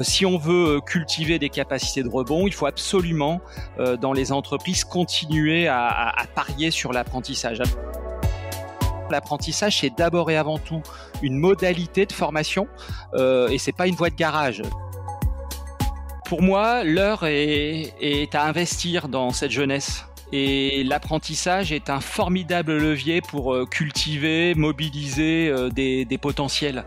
si on veut cultiver des capacités de rebond, il faut absolument dans les entreprises continuer à, à parier sur l'apprentissage. L'apprentissage, c'est d'abord et avant tout une modalité de formation euh, et c'est pas une voie de garage. Pour moi, l'heure est, est à investir dans cette jeunesse. Et l'apprentissage est un formidable levier pour euh, cultiver, mobiliser euh, des, des potentiels.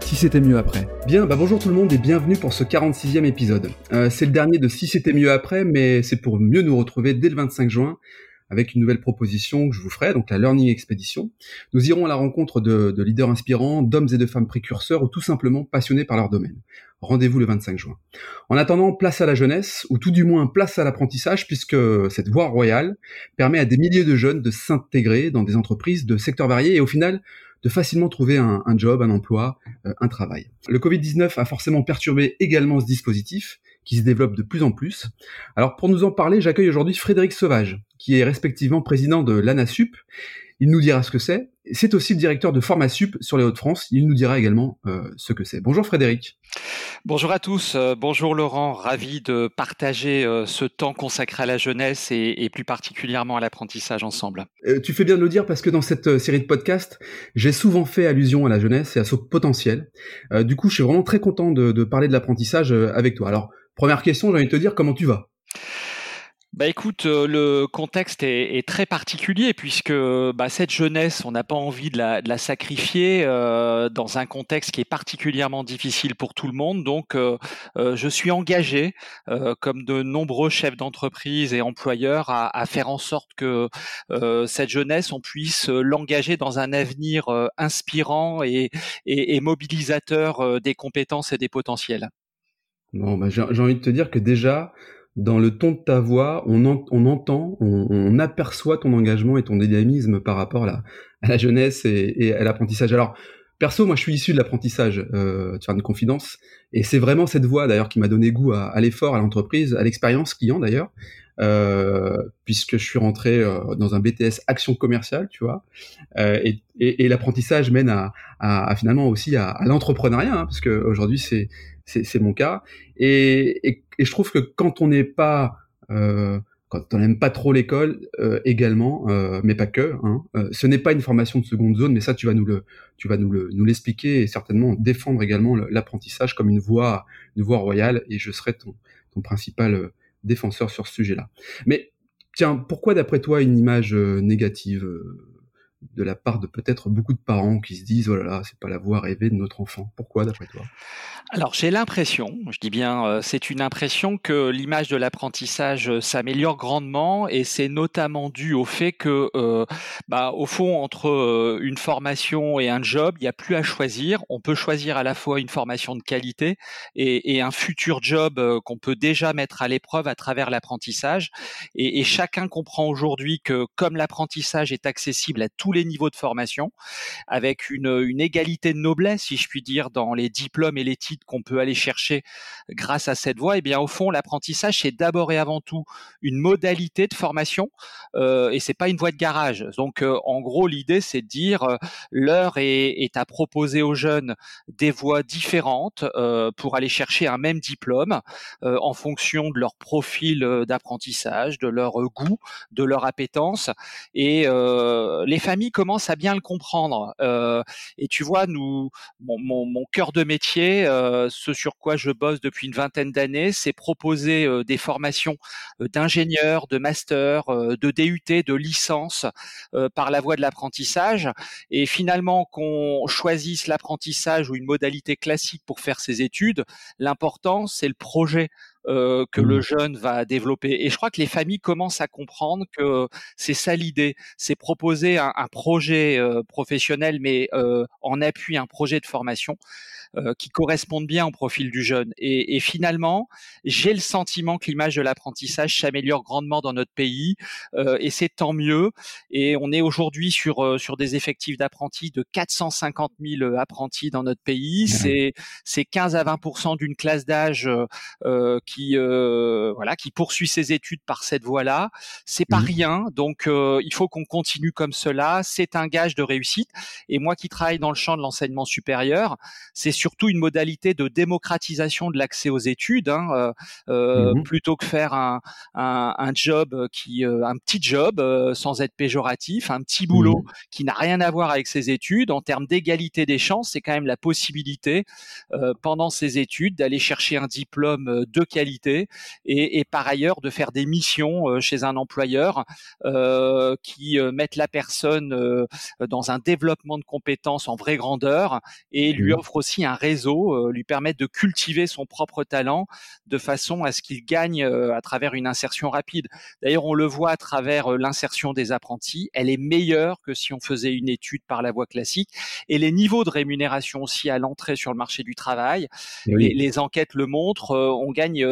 si c'était mieux après. Bien, bah bonjour tout le monde et bienvenue pour ce 46e épisode. Euh, c'est le dernier de Si c'était mieux après, mais c'est pour mieux nous retrouver dès le 25 juin avec une nouvelle proposition que je vous ferai, donc la Learning Expedition. Nous irons à la rencontre de, de leaders inspirants, d'hommes et de femmes précurseurs ou tout simplement passionnés par leur domaine. Rendez-vous le 25 juin. En attendant, place à la jeunesse, ou tout du moins place à l'apprentissage, puisque cette voie royale permet à des milliers de jeunes de s'intégrer dans des entreprises de secteurs variés et au final de facilement trouver un, job, un emploi, euh, un travail. Le Covid-19 a forcément perturbé également ce dispositif, qui se développe de plus en plus. Alors pour nous en parler, j'accueille aujourd'hui Frédéric Sauvage, qui est respectivement président de l'ANASUP. Il nous dira ce que c'est. C'est aussi le directeur de Formasup sur les Hauts-de-France. Il nous dira également euh, ce que c'est. Bonjour Frédéric. Bonjour à tous. Euh, bonjour Laurent. Ravi de partager euh, ce temps consacré à la jeunesse et, et plus particulièrement à l'apprentissage ensemble. tu fais bien de le dire parce que dans cette série de podcasts, j'ai souvent fait allusion à la jeunesse et à son potentiel. du coup, je suis vraiment très content de, de parler de l'apprentissage avec toi. Alors, Première question, j'ai envie de te dire comment tu vas? Bah écoute, euh, le contexte est, très particulier puisque bah, cette jeunesse, on n'a pas envie de la, sacrifier euh, dans un contexte qui est particulièrement difficile pour tout le monde. Donc, euh, je suis engagé, comme de nombreux chefs d'entreprise et employeurs, à, faire en sorte que cette jeunesse, on puisse l'engager dans un avenir inspirant et, et mobilisateur des compétences et des potentiels. Bon, bah, j'ai envie de te dire que déjà, dans le ton de ta voix, on, entend, on, aperçoit ton engagement et ton dynamisme par rapport à la, jeunesse et, à l'apprentissage. Alors, perso, moi, je suis issu de l'apprentissage, euh, tu as une confidence, et c'est vraiment cette voix d'ailleurs qui m'a donné goût à, l'effort, à l'entreprise, à l'expérience client d'ailleurs, euh, puisque je suis rentré euh, dans un BTS action commerciale, tu vois, euh, et, l'apprentissage mène à, finalement aussi à, à l'entrepreneuriat, hein, parce que aujourd'hui c'est c'est mon cas. Et, je trouve que quand on n'est pas, euh, quand on n'aime pas trop l'école euh, également, euh, mais pas que, hein, ce n'est pas une formation de seconde zone, mais ça tu vas nous le, nous le, nous l'expliquer et certainement défendre également l'apprentissage comme une voie, royale. Et je serai ton, principal défenseur sur ce sujet-là. Mais tiens, pourquoi d'après toi une image négative de la part de peut-être beaucoup de parents qui se disent oh là là c'est pas la voie rêvée de notre enfant. Pourquoi d'après toi? Alors j'ai l'impression je dis bien euh, c'est une impression que l'image de l'apprentissage euh, s'améliore grandement et c'est notamment dû au fait que euh, bah, au fond entre une formation et un job il n'y a plus à choisir. On peut choisir à la fois une formation de qualité et, et un futur job qu'on peut déjà mettre à l'épreuve à travers l'apprentissage. Et, et chacun comprend aujourd'hui que comme l'apprentissage est accessible à tous les niveaux de formation, avec une, égalité de noblesse, si je puis dire, dans les diplômes et les titres qu'on peut aller chercher grâce à cette voie. Et eh bien, au fond, l'apprentissage, c'est d'abord et avant tout une modalité de formation, euh, et c'est pas une voie de garage. Donc, euh, en gros, l'idée, c'est de dire euh, l'heure est, est, à proposer aux jeunes des voies différentes euh, pour aller chercher un même diplôme en fonction de leur profil d'apprentissage, de leur goût, de leur appétence, et les familles commence à bien le comprendre. Euh, et tu vois, nous, mon, cœur de métier, euh, ce sur quoi je bosse depuis une vingtaine d'années, c'est proposer euh, des formations d'ingénieurs, de master, de DUT, de licence par la voie de l'apprentissage. Et finalement, qu'on choisisse l'apprentissage ou une modalité classique pour faire ses études, l'important, c'est le projet euh, que le mmh. jeune va développer. Et je crois que les familles commencent à comprendre que c'est ça l'idée, c'est proposer un, un projet euh, professionnel, mais euh, en appui un projet de formation euh, qui correspondent bien au profil du jeune. Et, et finalement, j'ai le sentiment que l'image de l'apprentissage s'améliore grandement dans notre pays, euh, et c'est tant mieux. Et on est aujourd'hui sur euh, sur des effectifs d'apprentis de 450 000 apprentis dans notre pays. C'est c'est 15 à 20 d'une classe d'âge qui voilà qui poursuit ses études par cette voie-là. C'est pas mmh. rien, donc il faut qu'on continue comme cela. C'est un gage de réussite. Et moi qui travaille dans le champ de l'enseignement supérieur, c'est surtout une modalité de démocratisation de l'accès aux études, hein, euh, euh mmh plutôt que faire un, un, un job qui, euh, un petit job sans être péjoratif, un petit boulot mmh qui n'a rien à voir avec ses études. En termes d'égalité des chances, c'est quand même la possibilité pendant ses études d'aller chercher un diplôme de qualité et, et, par ailleurs de faire des missions chez un employeur qui mettent la personne dans un développement de compétences en vraie grandeur et lui offre aussi un réseau, euh, lui permettre de cultiver son propre talent de façon à ce qu'il gagne euh, à travers une insertion rapide. D'ailleurs, on le voit à travers euh, l'insertion des apprentis, elle est meilleure que si on faisait une étude par la voie classique. Et les niveaux de rémunération aussi à l'entrée sur le marché du travail, eh les, enquêtes le montrent, on gagne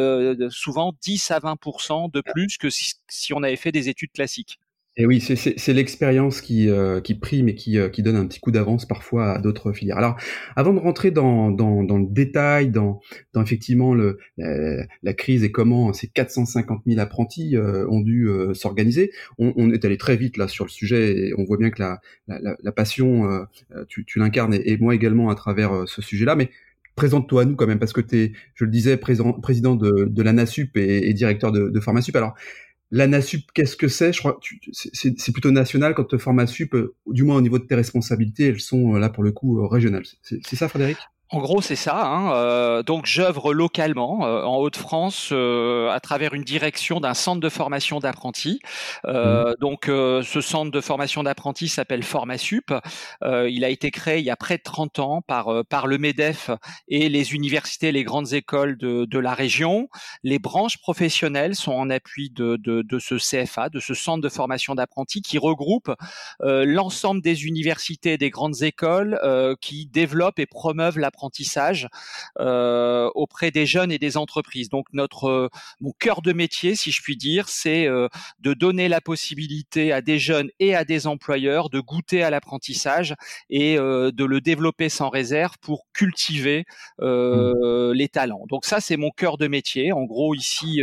souvent 10 à 20% de plus que si on avait fait des études classiques. Et oui, c'est l'expérience qui, euh, qui prime et qui, euh, qui donne un petit coup d'avance parfois à d'autres filières. Alors, avant de rentrer dans, dans, dans le détail, dans, dans effectivement le, la, crise et comment ces 450 000 apprentis euh, ont dû s'organiser, on, on, est allé très vite là sur le sujet et on voit bien que la, la, la passion, tu, tu l'incarnes et, moi également à travers ce sujet-là. Mais présente-toi à nous quand même parce que tu es, je le disais, président, président de, de la NASUP et, et directeur de, de Pharmasup. Alors, la NASUP, qu'est-ce que c'est? Je crois c'est plutôt national quand tu formes à SUP, euh, du moins au niveau de tes responsabilités, elles sont euh, là pour le coup euh, régionales. C'est ça, Frédéric? En gros, c'est ça. Hein. Euh, donc, j'œuvre localement euh, en Haute-France euh, à travers une direction d'un centre de formation d'apprentis. Mmh. Donc, ce centre de formation d'apprentis s'appelle Formasup. il a été créé il y a près de 30 ans par par le Medef et les universités, les grandes écoles de, de la région. Les branches professionnelles sont en appui de, de, de ce CFA, de ce centre de formation d'apprentis, qui regroupe l'ensemble des universités et des grandes écoles qui développent et promeuvent la apprentissage euh, auprès des jeunes et des entreprises. Donc notre euh, mon cœur de métier, si je puis dire, c'est euh, de donner la possibilité à des jeunes et à des employeurs de goûter à l'apprentissage et de le développer sans réserve pour cultiver les talents. Donc ça, c'est mon cœur de métier. En gros, ici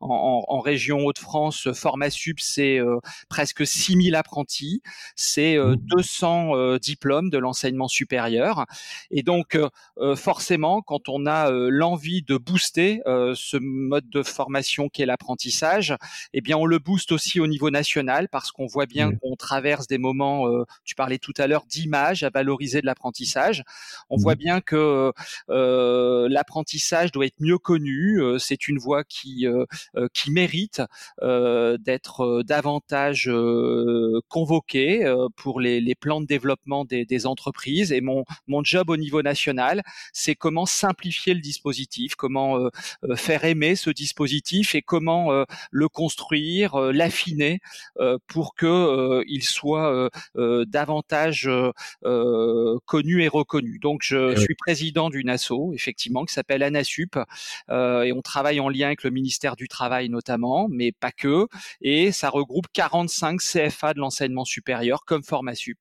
en, en, région Hauts-de-France, Formasup, c'est presque 6000 apprentis, c'est 200 mmh. diplômes de l'enseignement supérieur. Et donc, euh, forcément, quand on a euh, l'envie de booster euh, ce mode de formation qu'est l'apprentissage, eh bien, on le booste aussi au niveau national parce qu'on voit bien qu'on traverse des moments, tu parlais tout à l'heure, d'image à valoriser de l'apprentissage. On voit bien que l'apprentissage doit être mieux connu. c'est une voie qui qui mérite d'être davantage convoquée pour les, les, plans de développement des, des entreprises. Et mon mon job au niveau national c'est comment simplifier le dispositif, comment euh, euh, faire aimer ce dispositif et comment euh, le construire, l'affiner pour que il soit davantage connu et reconnu. Donc je suis président d'une asso, effectivement, qui s'appelle ANASUP, et on travaille en lien avec le ministère du Travail notamment, mais pas que, et ça regroupe 45 CFA de l'enseignement supérieur comme Formasup.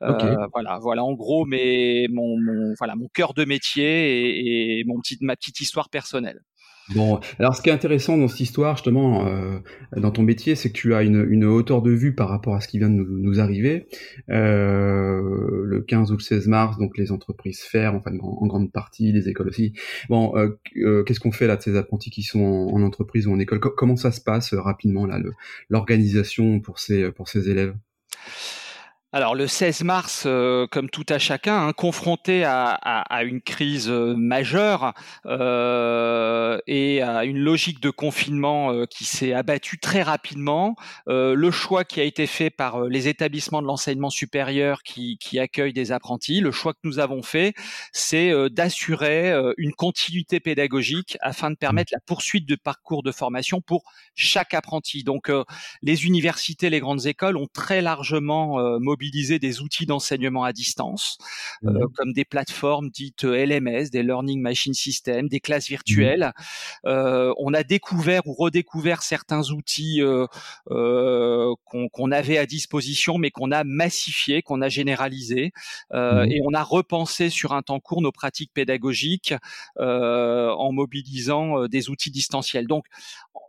Voilà, voilà en gros, mais mon, mon voilà mon cœur de métier et, mon petit, ma petite histoire personnelle. Bon, alors ce qui est intéressant dans cette histoire, justement, euh, dans ton métier, c'est que tu as une, une, hauteur de vue par rapport à ce qui vient de nous, nous arriver. Euh, le 15 ou le 16 mars, donc les entreprises ferment, enfin en, grande partie, les écoles aussi. Bon, euh, qu'est-ce qu'on fait là de ces apprentis qui sont en, entreprise ou en école? Comment ça se passe rapidement là, l'organisation pour ces pour ces élèves? Alors le 16 mars, euh, comme tout à chacun, hein, confronté à, une crise euh, majeure euh, et à une logique de confinement qui s'est abattue très rapidement, le choix qui a été fait par les établissements de l'enseignement supérieur qui, qui, accueillent des apprentis, le choix que nous avons fait, c'est d'assurer une continuité pédagogique afin de permettre la poursuite de parcours de formation pour chaque apprenti. Donc les universités, les grandes écoles ont très largement mobilisé des outils d'enseignement à distance, euh, mmh comme des plateformes dites euh, LMS, des Learning Machine Systems, des classes mmh virtuelles. Euh, on a découvert ou redécouvert certains outils qu'on avait à disposition, mais qu'on a massifié, qu'on a généralisé, mmh et on a repensé sur un temps court nos pratiques pédagogiques en mobilisant des outils distanciels. Donc,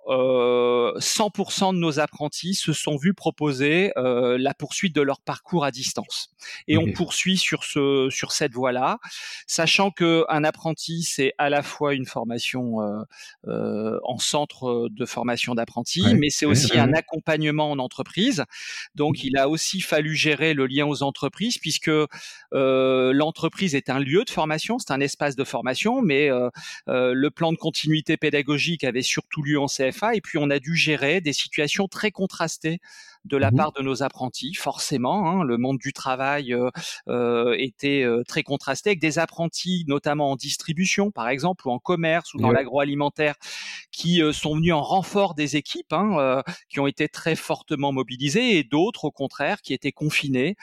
100% de nos apprentis se sont vus proposer la poursuite de leur parcours cours à distance. Et on poursuit sur ce sur cette voie-là, sachant que un apprenti c'est à la fois une formation euh, euh, en centre de formation d'apprentis, mais c'est aussi un accompagnement en entreprise. Donc il a aussi fallu gérer le lien aux entreprises puisque euh, l'entreprise est un lieu de formation, c'est un espace de formation, mais le plan de continuité pédagogique avait surtout lieu en CFA et puis on a dû gérer des situations très contrastées de la mmh part de nos apprentis, forcément. Hein, le monde du travail euh, euh, était euh, très contrasté avec des apprentis, notamment en distribution, par exemple, ou en commerce ou dans l'agroalimentaire, qui sont venus en renfort des équipes, hein, qui ont été très fortement mobilisés, et d'autres, au contraire, qui étaient confinés.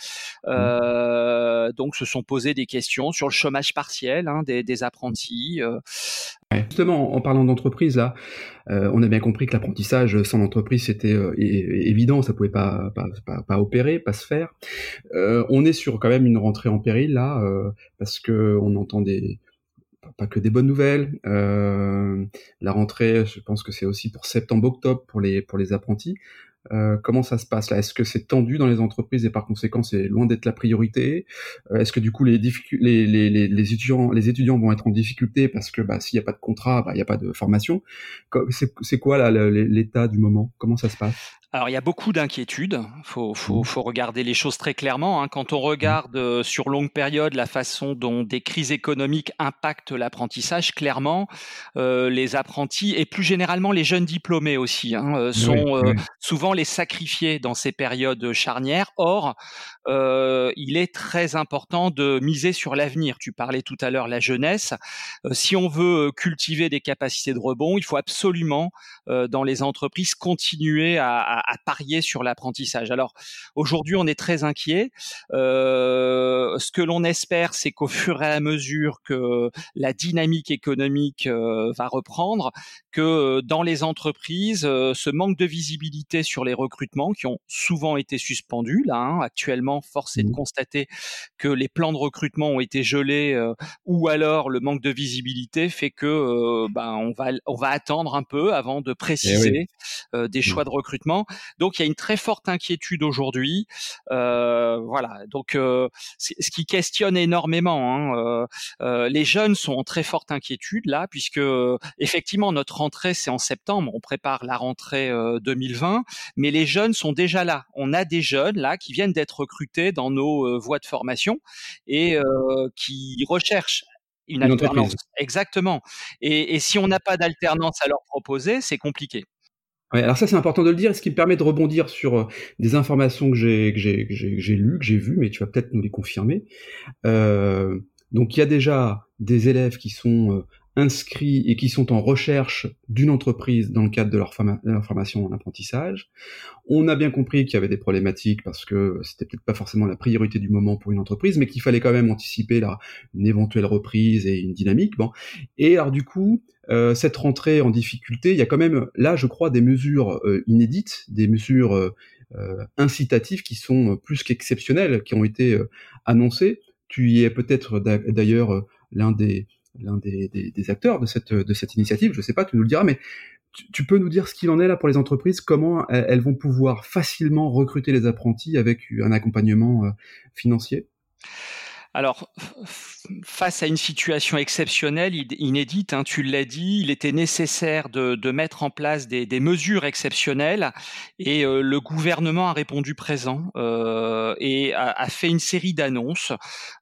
Mmh. Donc, se sont posés des questions sur le chômage partiel hein, des, des, apprentis. Justement, en parlant d'entreprise, là, euh, on a bien compris que l'apprentissage sans entreprise c'était euh, évident, ça pouvait pas pas, pas, opérer, pas se faire. Euh, on est sur quand même une rentrée en péril là, parce que on entend pas que des bonnes nouvelles. la rentrée, je pense que c'est aussi pour septembre-octobre pour les pour les apprentis. Euh, comment ça se passe là? Est-ce que c'est tendu dans les entreprises et par conséquent c'est loin d'être la priorité? Euh, Est-ce que du coup les, étudiants vont être en difficulté parce que bah, s'il n'y a pas de contrat, bah, il n'y a pas de formation? C'est quoi l'état du moment? Comment ça se passe? Alors il y a beaucoup d'inquiétudes. Faut, faut, mmh. faut regarder les choses très clairement. Hein. Quand on regarde euh, sur longue période la façon dont des crises économiques impactent l'apprentissage, clairement, euh, les apprentis et plus généralement les jeunes diplômés aussi hein, euh, sont souvent les sacrifiés dans ces périodes charnières. Or, il est très important de miser sur l'avenir. Tu parlais tout à l'heure la jeunesse. si on veut cultiver des capacités de rebond, il faut absolument dans les entreprises continuer à à, parier sur l'apprentissage. Alors aujourd'hui, on est très inquiet. Euh, ce que l'on espère, c'est qu'au fur et à mesure que la dynamique économique euh, va reprendre, que euh, dans les entreprises, ce manque de visibilité sur les recrutements qui ont souvent été suspendus, là hein, actuellement, force est de mmh. constater que les plans de recrutement ont été gelés, ou alors le manque de visibilité fait que ben on va on va attendre un peu avant de eh préciser des mmh. choix de recrutement. Donc il y a une très forte inquiétude aujourd'hui. Euh, voilà. Donc euh, ce qui questionne énormément. Hein, euh, les jeunes sont en très forte inquiétude là, puisque effectivement notre rentrée c'est en septembre. On prépare la rentrée 2020, mais les jeunes sont déjà là. On a des jeunes là qui viennent d'être recrutés dans nos voies de formation et qui recherchent une, alternance. Exactement. Et, et si on n'a pas d'alternance à leur proposer, c'est compliqué alors ça c'est important de le dire, ce qui me permet de rebondir sur euh, des informations que j'ai lues, que j'ai vues, mais tu vas peut-être nous les confirmer. Euh, donc il y a déjà des élèves qui sont euh, inscrits et qui sont en recherche d'une entreprise dans le cadre de leur, formation en apprentissage. On a bien compris qu'il y avait des problématiques parce que c'était peut-être pas forcément la priorité du moment pour une entreprise, mais qu'il fallait quand même anticiper là, une éventuelle reprise et une dynamique. Bon. Et alors du coup, euh, cette rentrée en difficulté, il y a quand même là, je crois, des mesures euh, inédites, des mesures euh, incitatives qui sont plus qu'exceptionnelles, qui ont été annoncées. Tu y es peut-être d'ailleurs l'un des l'un des, acteurs de cette, initiative, je sais pas, tu nous le diras, mais tu, peux nous dire ce qu'il en est là pour les entreprises, comment elles, vont pouvoir facilement recruter les apprentis avec un accompagnement financier? Alors, face à une situation exceptionnelle, inédite, hein, tu l'as dit, il était nécessaire de, de mettre en place des, des mesures exceptionnelles et euh, le gouvernement a répondu présent euh, et a, a, fait une série d'annonces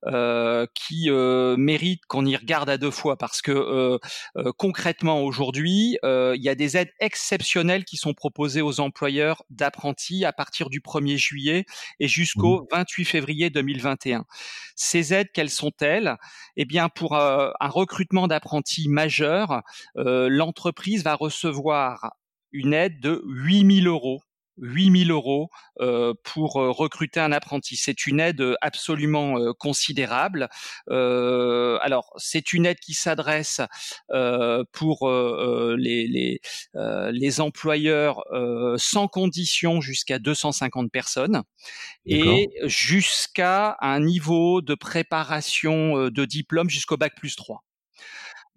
euh, qui méritent qu'on y regarde à deux fois parce que concrètement aujourd'hui, il y a des aides exceptionnelles qui sont proposées aux employeurs d'apprentis à partir du 1er juillet et jusqu'au 28 mmh. février 2021. Ces aides, quelles sont-elles Eh bien, pour euh, un recrutement d'apprentis majeurs, euh, l'entreprise va recevoir une aide de 8000 euros 8000 euros euh, pour euh, recruter un apprenti. C'est une aide absolument euh, considérable. Euh, alors, c'est une aide qui s'adresse euh, pour euh, les, les, les, employeurs sans condition jusqu'à 250 personnes et jusqu'à un niveau de préparation de diplôme jusqu'au bac plus 3.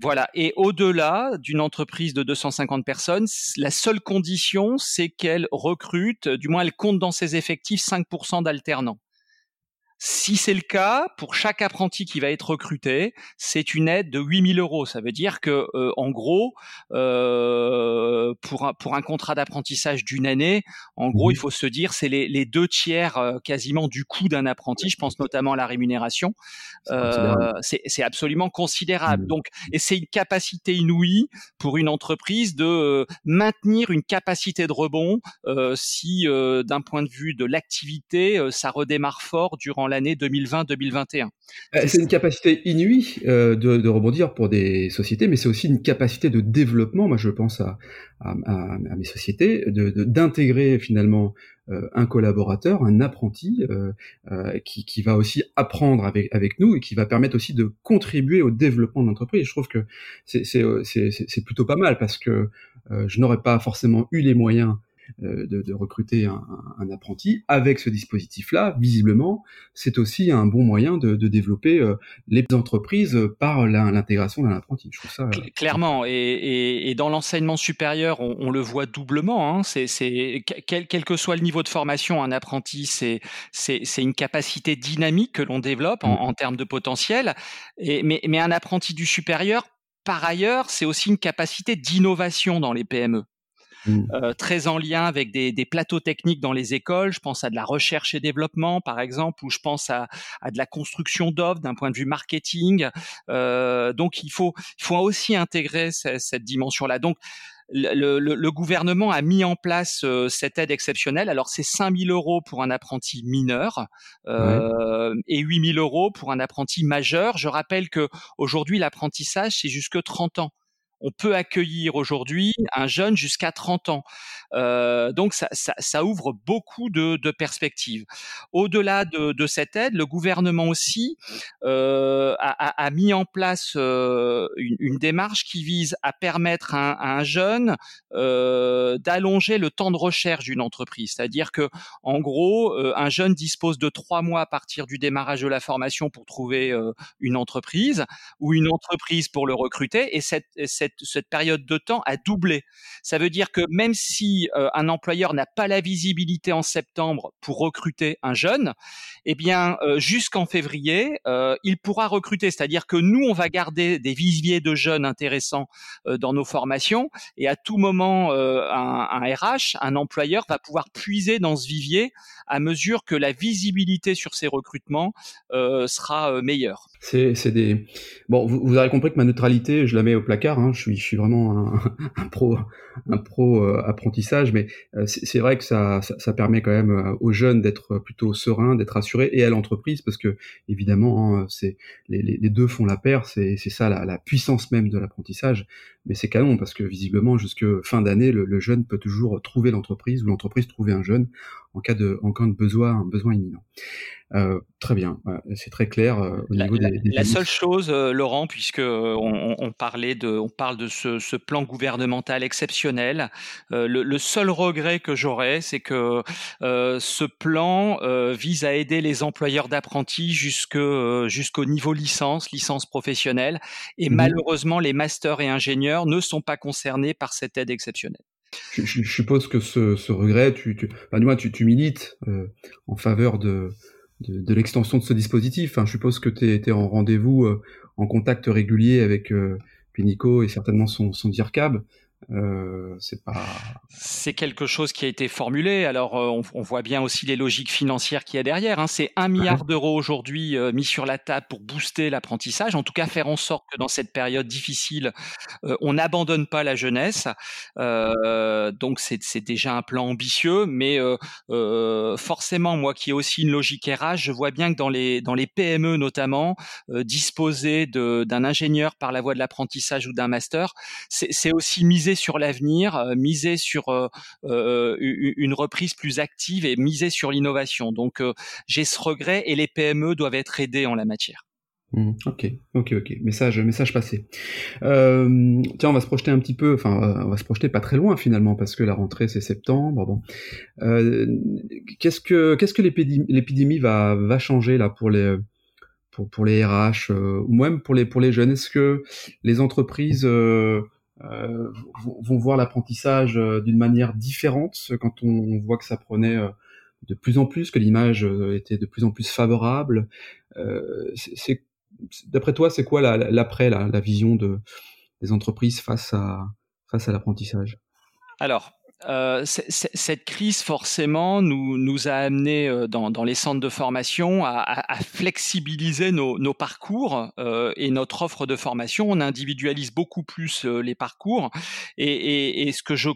Voilà. Et au-delà d'une entreprise de 250 personnes, la seule condition, c'est qu'elle recrute, du moins elle compte dans ses effectifs 5% d'alternants. Si c'est le cas, pour chaque apprenti qui va être recruté, c'est une aide de 8000 euros. Ça veut dire que, euh, en gros, euh, pour, un, pour un contrat d'apprentissage d'une année, en gros, il faut se dire c'est les, les, deux tiers euh, quasiment du coût d'un apprenti. Je pense notamment à la rémunération. Euh, c'est absolument considérable. Mmh. Donc, et c'est une capacité inouïe pour une entreprise de euh, maintenir une capacité de rebond si, d'un point de vue de l'activité, ça redémarre fort durant l'année 2020-2021. Euh, c'est une capacité inouïe euh, de, rebondir pour des sociétés, mais c'est aussi une capacité de développement. Moi, je pense à, mes sociétés, d'intégrer finalement euh, un collaborateur, un apprenti, qui, va aussi apprendre avec, avec nous et qui va permettre aussi de contribuer au développement de l'entreprise. Je trouve que c'est plutôt pas mal parce que je n'aurais pas forcément eu les moyens de, de, recruter un, un, apprenti avec ce dispositif-là, visiblement, c'est aussi un bon moyen de, de développer euh, les entreprises par l'intégration d'un apprenti. Je trouve ça euh, clairement. Et, et, et dans l'enseignement supérieur, on, on, le voit doublement. Hein. C'est quel, quel, que soit le niveau de formation, un apprenti, c'est c'est une capacité dynamique que l'on développe en, en, termes de potentiel. Et, mais, mais un apprenti du supérieur, par ailleurs, c'est aussi une capacité d'innovation dans les PME. Mmh. Euh, très en lien avec des, des, plateaux techniques dans les écoles. Je pense à de la recherche et développement, par exemple, ou je pense à, à de la construction d'offres d'un point de vue marketing. Euh, donc, il faut, il faut aussi intégrer cette, cette dimension-là. Donc, le, le, le, gouvernement a mis en place euh, cette aide exceptionnelle. Alors c'est 5 000 euros pour un apprenti mineur euh, et 8 000 euros pour un apprenti majeur. Je rappelle que aujourd'hui l'apprentissage c'est jusque 30 ans on peut accueillir aujourd'hui un jeune jusqu'à 30 ans. Euh, donc ça, ça, ça, ouvre beaucoup de, de perspectives. Au-delà de, de, cette aide, le gouvernement aussi euh, a, a, mis en place euh, une, une, démarche qui vise à permettre à, à un jeune euh, d'allonger le temps de recherche d'une entreprise. C'est-à-dire que, en gros, euh, un jeune dispose de trois mois à partir du démarrage de la formation pour trouver euh, une entreprise ou une entreprise pour le recruter. Et cette, cette cette, période de temps a doublé. Ça veut dire que même si euh, un employeur n'a pas la visibilité en septembre pour recruter un jeune, eh bien euh, jusqu'en février, euh, il pourra recruter. C'est-à-dire que nous, on va garder des viviers de jeunes intéressants dans nos formations et à tout moment, un, un RH, un employeur va pouvoir puiser dans ce vivier à mesure que la visibilité sur ces recrutements sera meilleure. C'est des bon, vous, vous, avez compris que ma neutralité, je la mets au placard. Hein. Je suis, je suis vraiment un, un pro, un pro euh, apprentissage, mais euh, c'est vrai que ça, ça, ça, permet quand même euh, aux jeunes d'être plutôt sereins, d'être assurés, et à l'entreprise, parce que évidemment, hein, c'est les, les, deux font la paire. C'est ça la, la, puissance même de l'apprentissage. Mais c'est canon parce que visiblement, jusque fin d'année, le, le, jeune peut toujours trouver l'entreprise ou l'entreprise trouver un jeune en cas de, en cas de besoin, un besoin imminent. Euh, très bien, c'est très clair euh, au la, niveau des, des La seule chose, euh, Laurent, puisque on, on, parlait de, on parle de ce, ce plan gouvernemental exceptionnel, le, le, seul regret que j'aurais, c'est que ce plan vise à aider les employeurs d'apprentis jusque jusqu'au niveau licence, licence professionnelle, et mmh malheureusement les masters et ingénieurs ne sont pas concernés par cette aide exceptionnelle. Je, je, suppose que ce, ce regret, tu, tu, du moins, tu, tu milites euh, en faveur de de, l'extension de ce dispositif. Enfin, je suppose que tu es, en rendez-vous, en contact régulier avec Pinico et certainement son, son DIRCAB. Euh, c'est pas. C'est quelque chose qui a été formulé. Alors, euh, on, voit bien aussi les logiques financières qu'il y a derrière. Hein. C'est un milliard d'euros aujourd'hui euh, mis sur la table pour booster l'apprentissage. En tout cas, faire en sorte que dans cette période difficile, on n'abandonne pas la jeunesse. donc, c'est déjà un plan ambitieux, mais forcément, moi qui ai aussi une logique RH, je vois bien que dans les dans les PME notamment, disposer d'un ingénieur par la voie de l'apprentissage ou d'un master, c'est aussi miser sur l'avenir, euh, miser sur euh, euh, une reprise plus active et miser sur l'innovation. Donc j'ai ce regret et les PME doivent être aidées en la matière. Mmh, ok, ok, ok. Message, message passé. tiens, on va se projeter un petit peu. Enfin, on va se projeter pas très loin finalement parce que la rentrée c'est septembre. Bon, qu'est-ce que qu'est-ce que l'épidémie va va changer là pour les pour pour les RH ou même pour les pour les jeunes? Est-ce que les entreprises euh, vont voir l'apprentissage euh, d'une manière différente quand on voit que ça prenait euh, de plus en plus, que l'image était de plus en plus favorable. c'est, d'après toi, c'est quoi l'après, la, la, vision de, des entreprises face à, face à l'apprentissage? Alors, euh, cette crise forcément nous, nous a amené euh, dans, dans, les centres de formation à, à, flexibiliser nos, nos parcours euh, et notre offre de formation. On individualise beaucoup plus les parcours et, et, et ce que je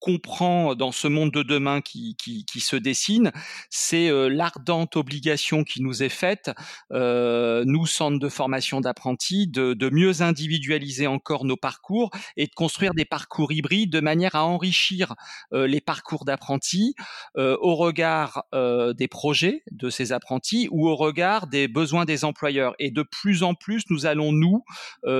comprend dans ce monde de demain qui, qui, qui se dessine, c'est euh, l'ardente obligation qui nous est faite, euh, nous, centres de formation d'apprentis, de, de, mieux individualiser encore nos parcours et de construire des parcours hybrides de manière à enrichir euh, les parcours d'apprentis euh, au regard euh, des projets de ces apprentis ou au regard des besoins des employeurs. Et de plus en plus, nous allons, nous,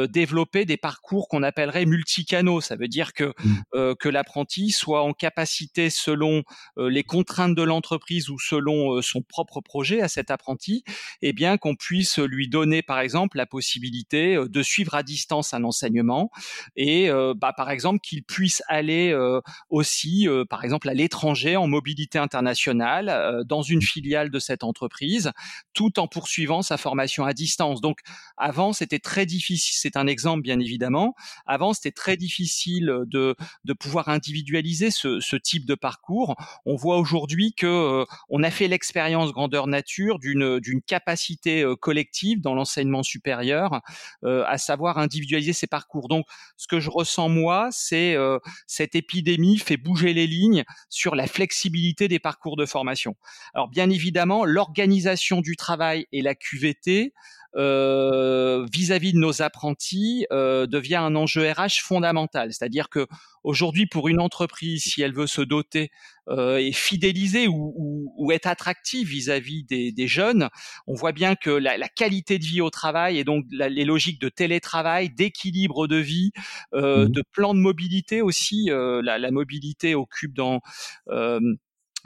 développer des parcours qu'on appellerait multicanaux. Ça veut dire que, mmh. que l'apprenti soit en capacité, selon euh, les contraintes de l'entreprise ou selon euh, son propre projet à cet apprenti, eh bien qu'on puisse lui donner, par exemple, la possibilité euh, de suivre à distance un enseignement et, bah, par exemple, qu'il puisse aller aussi, par exemple, à l'étranger en mobilité internationale dans une filiale de cette entreprise, tout en poursuivant sa formation à distance. Donc, avant, c'était très difficile. C'est un exemple, bien évidemment. Avant, c'était très difficile de, de pouvoir individualiser ce, type de parcours. On voit aujourd'hui que euh, on a fait l'expérience grandeur nature d'une d'une capacité euh, collective dans l'enseignement supérieur, euh, à savoir individualiser ces parcours. Donc, ce que je ressens moi, c'est cette épidémie fait bouger les lignes sur la flexibilité des parcours de formation. Alors, bien évidemment, l'organisation du travail et la QVT euh, vis-à-vis de nos apprentis euh, devient un enjeu RH fondamental. C'est-à-dire que aujourd'hui, pour une entreprise, si elle veut se doter euh, et fidéliser ou, ou, être attractive vis-à-vis des, des, jeunes, on voit bien que la, la, qualité de vie au travail et donc les logiques de télétravail, d'équilibre de vie, euh, mmh. de plan de mobilité aussi, euh, la, la, mobilité occupe dans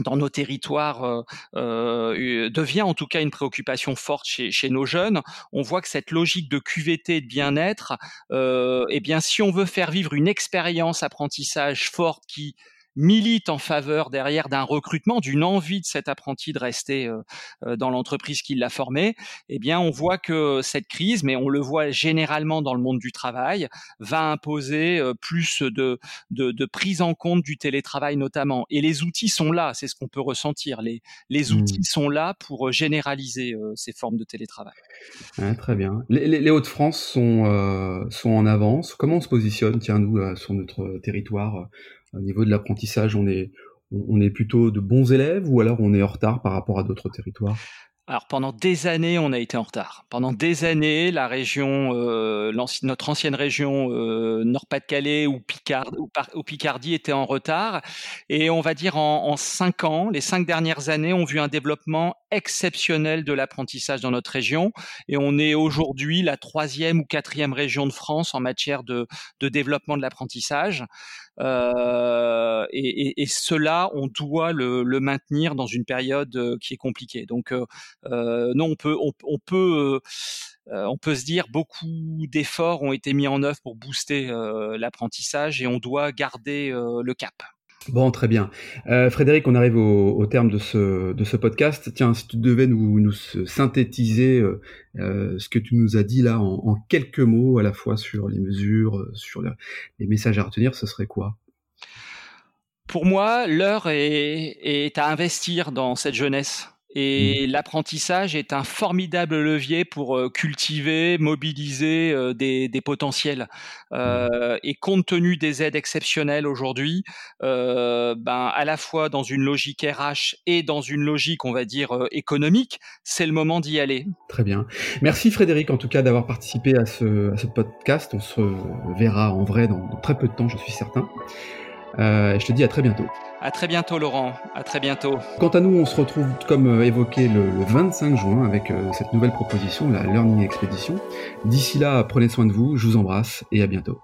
dans nos territoires euh, euh, devient en tout cas une préoccupation forte chez, chez, nos jeunes. On voit que cette logique de QVT et de bien-être, euh, eh bien, si on veut faire vivre une expérience apprentissage forte qui milite en faveur derrière d'un recrutement, d'une envie de cet apprenti de rester euh, euh, dans l'entreprise qui l'a formé, eh bien, on voit que cette crise, mais on le voit généralement dans le monde du travail, va imposer euh, plus de, de, de prise en compte du télétravail notamment. Et les outils sont là, c'est ce qu'on peut ressentir. Les, les mmh. outils sont là pour généraliser ces formes de télétravail. très bien. Les, les, Hauts-de-France sont, sont en avance. Comment on se positionne, tiens, nous, sur notre territoire au niveau de l'apprentissage, on est, on est plutôt de bons élèves ou alors on est en retard par rapport à d'autres territoires? Alors pendant des années, on a été en retard. Pendant des années, la région, euh, notre ancienne région euh, Nord-Pas-de-Calais ou, ou, Picardie était en retard. Et on va dire en, en, cinq ans, les cinq dernières années ont vu un développement exceptionnel de l'apprentissage dans notre région. Et on est aujourd'hui la troisième ou quatrième région de France en matière de, de développement de l'apprentissage. Euh, et, cela, on doit le, maintenir dans une période euh, qui est compliquée. Donc, euh, non, on peut, on, peut, on peut se dire beaucoup d'efforts ont été mis en œuvre pour booster l'apprentissage et on doit garder le cap. Bon, très bien. Euh, Frédéric, on arrive au, terme de ce, de ce podcast. Tiens, si tu devais nous, synthétiser euh, euh, ce que tu nous as dit là en, quelques mots, à la fois sur les mesures, sur les messages à retenir, ce serait quoi? Pour moi, l'heure est à investir dans cette jeunesse. Et mmh. l'apprentissage est un formidable levier pour euh, cultiver, mobiliser euh, des, des, potentiels. Mmh. Euh, et compte tenu des aides exceptionnelles aujourd'hui, euh, ben à la fois dans une logique RH et dans une logique, on va dire économique, c'est le moment d'y aller. Très bien. Merci Frédéric en tout cas d'avoir participé à ce, à ce podcast. On se verra en vrai dans, très peu de temps, je suis certain. Euh, je te dis à très bientôt. À très bientôt Laurent, à très bientôt. Quant à nous, on se retrouve comme euh, évoqué le, 25 juin avec euh, cette nouvelle proposition, la Learning Expedition. D'ici là, prenez soin de vous, je vous embrasse et à bientôt.